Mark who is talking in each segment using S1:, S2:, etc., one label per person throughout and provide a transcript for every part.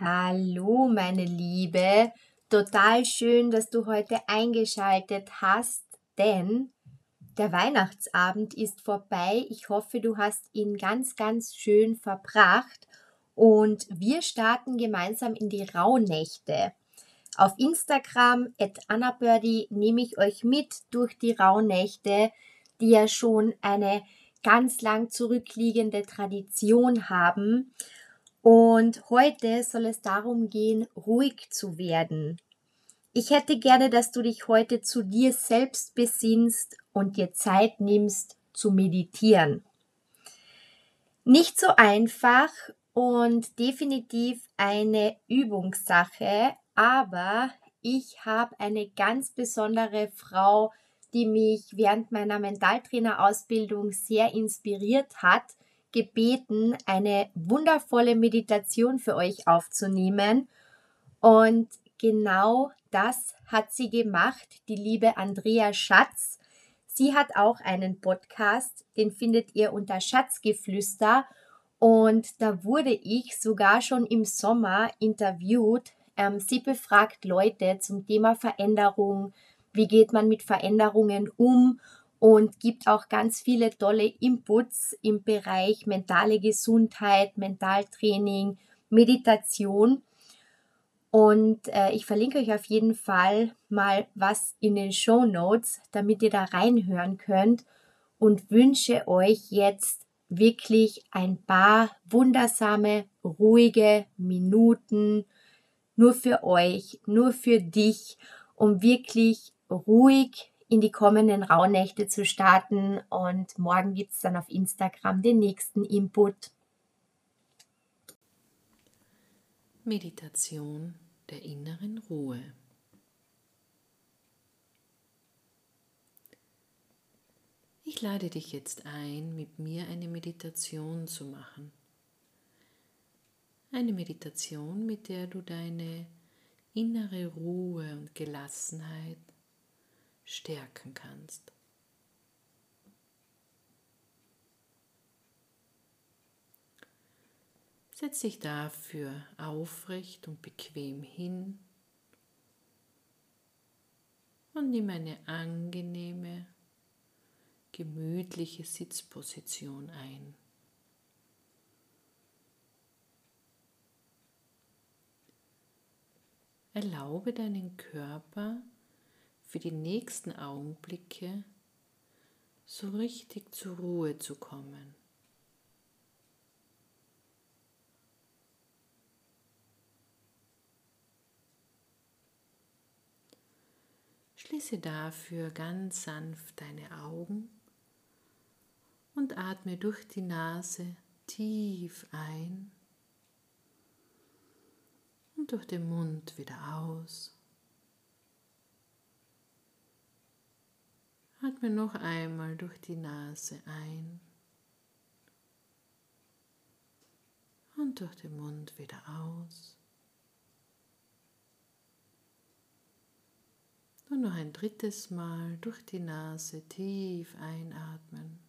S1: Hallo, meine Liebe. Total schön, dass du heute eingeschaltet hast, denn der Weihnachtsabend ist vorbei. Ich hoffe, du hast ihn ganz, ganz schön verbracht. Und wir starten gemeinsam in die Rauhnächte. Auf Instagram at AnnaBirdie nehme ich euch mit durch die Rauhnächte, die ja schon eine ganz lang zurückliegende Tradition haben. Und heute soll es darum gehen, ruhig zu werden. Ich hätte gerne, dass du dich heute zu dir selbst besinnst und dir Zeit nimmst zu meditieren. Nicht so einfach und definitiv eine Übungssache, aber ich habe eine ganz besondere Frau, die mich während meiner Mentaltrainerausbildung sehr inspiriert hat, gebeten, eine wundervolle Meditation für euch aufzunehmen. Und genau das hat sie gemacht, die liebe Andrea Schatz. Sie hat auch einen Podcast, den findet ihr unter Schatzgeflüster. Und da wurde ich sogar schon im Sommer interviewt. Ähm, sie befragt Leute zum Thema Veränderung, wie geht man mit Veränderungen um und gibt auch ganz viele tolle Inputs im Bereich mentale Gesundheit, Mentaltraining, Meditation. Und äh, ich verlinke euch auf jeden Fall mal was in den Show Notes, damit ihr da reinhören könnt und wünsche euch jetzt wirklich ein paar wundersame, ruhige Minuten nur für euch, nur für dich, um wirklich ruhig in die kommenden Rauhnächte zu starten. Und morgen gibt es dann auf Instagram den nächsten Input.
S2: Meditation der inneren Ruhe. Ich lade dich jetzt ein, mit mir eine Meditation zu machen. Eine Meditation, mit der du deine innere Ruhe und Gelassenheit stärken kannst. Setz dich dafür aufrecht und bequem hin und nimm eine angenehme, gemütliche Sitzposition ein. Erlaube deinen Körper für die nächsten Augenblicke so richtig zur Ruhe zu kommen. Schließe dafür ganz sanft deine Augen und atme durch die Nase tief ein und durch den Mund wieder aus. Atme noch einmal durch die Nase ein und durch den Mund wieder aus. Und noch ein drittes Mal durch die Nase tief einatmen.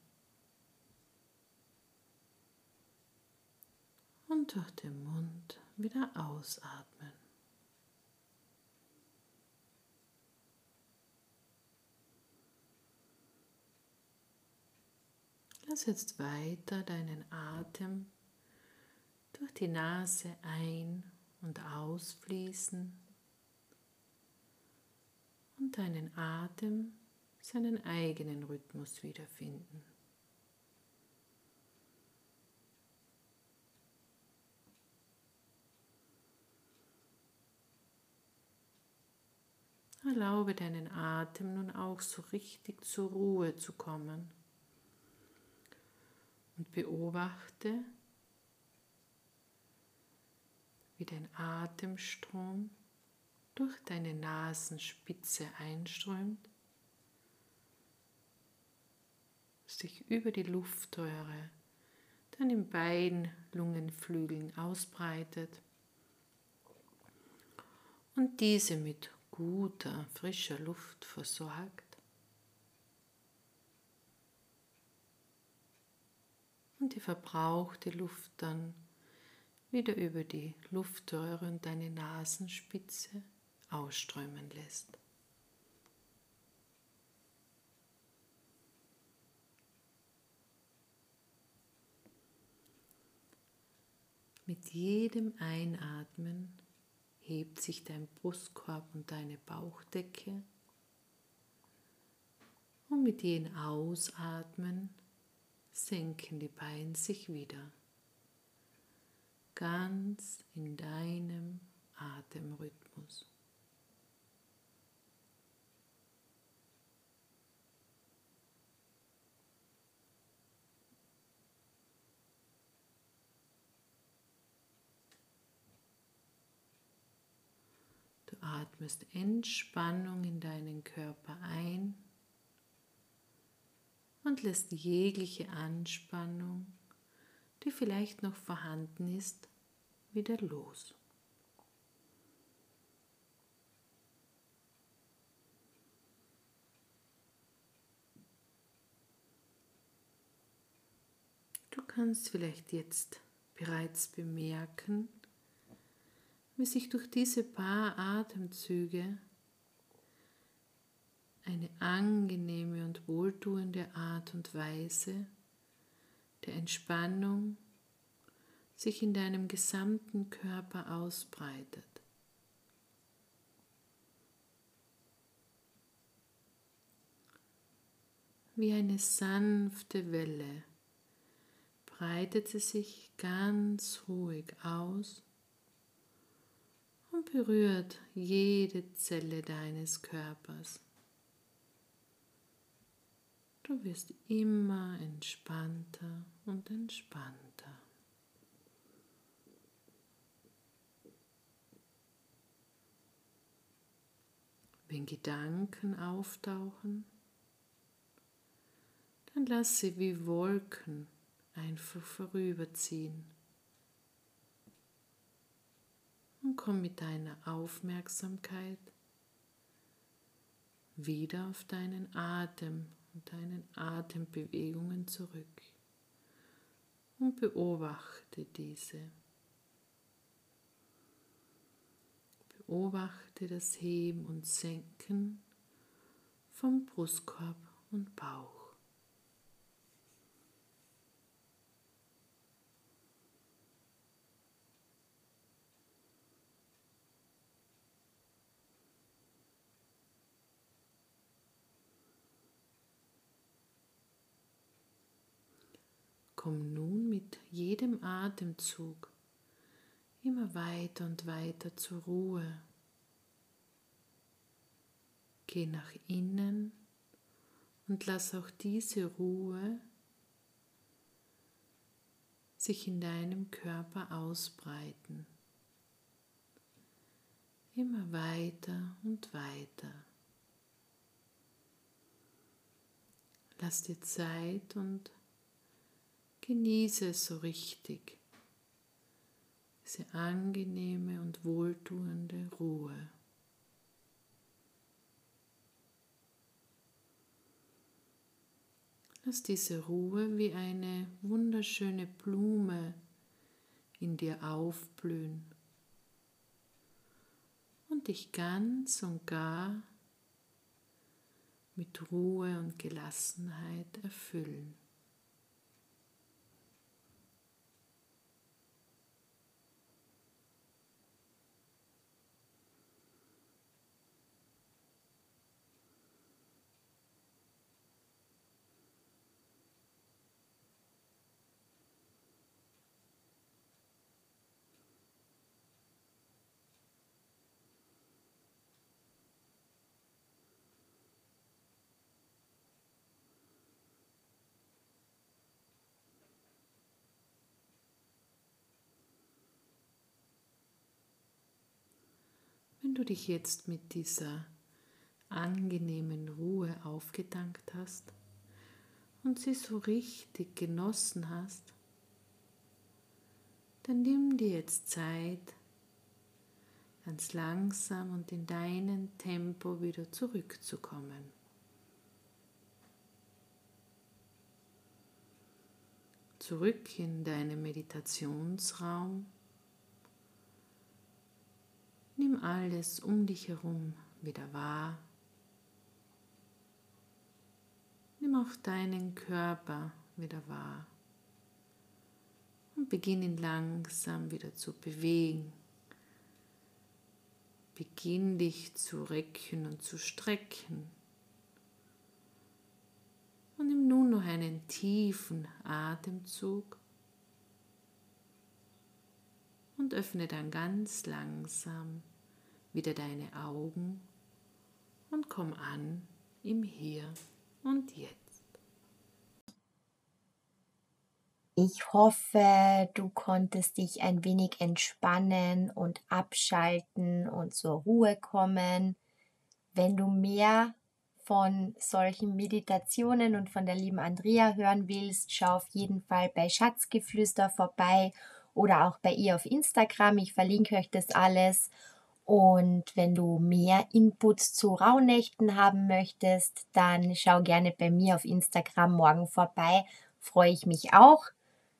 S2: Und durch den Mund wieder ausatmen. Lass jetzt weiter deinen Atem durch die Nase ein- und ausfließen und deinen Atem seinen eigenen Rhythmus wiederfinden. Erlaube deinen Atem nun auch so richtig zur Ruhe zu kommen und beobachte, wie dein Atemstrom durch deine Nasenspitze einströmt, sich über die Luftröhre dann in beiden Lungenflügeln ausbreitet und diese mit guter, frischer Luft versorgt. Und die verbrauchte Luft dann wieder über die Luftröhre und deine Nasenspitze ausströmen lässt. Mit jedem Einatmen hebt sich dein Brustkorb und deine Bauchdecke und mit jedem Ausatmen senken die Beine sich wieder ganz in deinem Atemrhythmus. Du atmest Entspannung in deinen Körper ein und lässt jegliche Anspannung, die vielleicht noch vorhanden ist, wieder los. Du kannst vielleicht jetzt bereits bemerken, wie sich durch diese paar Atemzüge eine angenehme wohltuende Art und Weise der Entspannung sich in deinem gesamten Körper ausbreitet. Wie eine sanfte Welle breitet sie sich ganz ruhig aus und berührt jede Zelle deines Körpers. Du wirst immer entspannter und entspannter. Wenn Gedanken auftauchen, dann lass sie wie Wolken einfach vorüberziehen. Und komm mit deiner Aufmerksamkeit wieder auf deinen Atem und deinen Atembewegungen zurück und beobachte diese. Beobachte das Heben und Senken vom Brustkorb und Bauch. Komm nun mit jedem Atemzug immer weiter und weiter zur Ruhe. Geh nach innen und lass auch diese Ruhe sich in deinem Körper ausbreiten. Immer weiter und weiter. Lass dir Zeit und genieße es so richtig diese angenehme und wohltuende Ruhe. Lass diese Ruhe wie eine wunderschöne Blume in dir aufblühen und dich ganz und gar mit Ruhe und Gelassenheit erfüllen. Wenn du dich jetzt mit dieser angenehmen Ruhe aufgedankt hast und sie so richtig genossen hast, dann nimm dir jetzt Zeit, ganz langsam und in deinem Tempo wieder zurückzukommen. Zurück in deinen Meditationsraum alles um dich herum wieder wahr. Nimm auch deinen Körper wieder wahr und beginn ihn langsam wieder zu bewegen. Beginn dich zu recken und zu strecken. Und nimm nun noch einen tiefen Atemzug und öffne dann ganz langsam wieder deine Augen und komm an im Hier und Jetzt.
S1: Ich hoffe, du konntest dich ein wenig entspannen und abschalten und zur Ruhe kommen. Wenn du mehr von solchen Meditationen und von der lieben Andrea hören willst, schau auf jeden Fall bei Schatzgeflüster vorbei oder auch bei ihr auf Instagram. Ich verlinke euch das alles. Und wenn du mehr Inputs zu Rauhnächten haben möchtest, dann schau gerne bei mir auf Instagram morgen vorbei. Freue ich mich auch.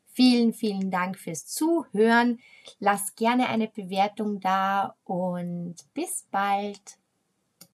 S1: Vielen, vielen Dank fürs Zuhören. Lass gerne eine Bewertung da und bis bald.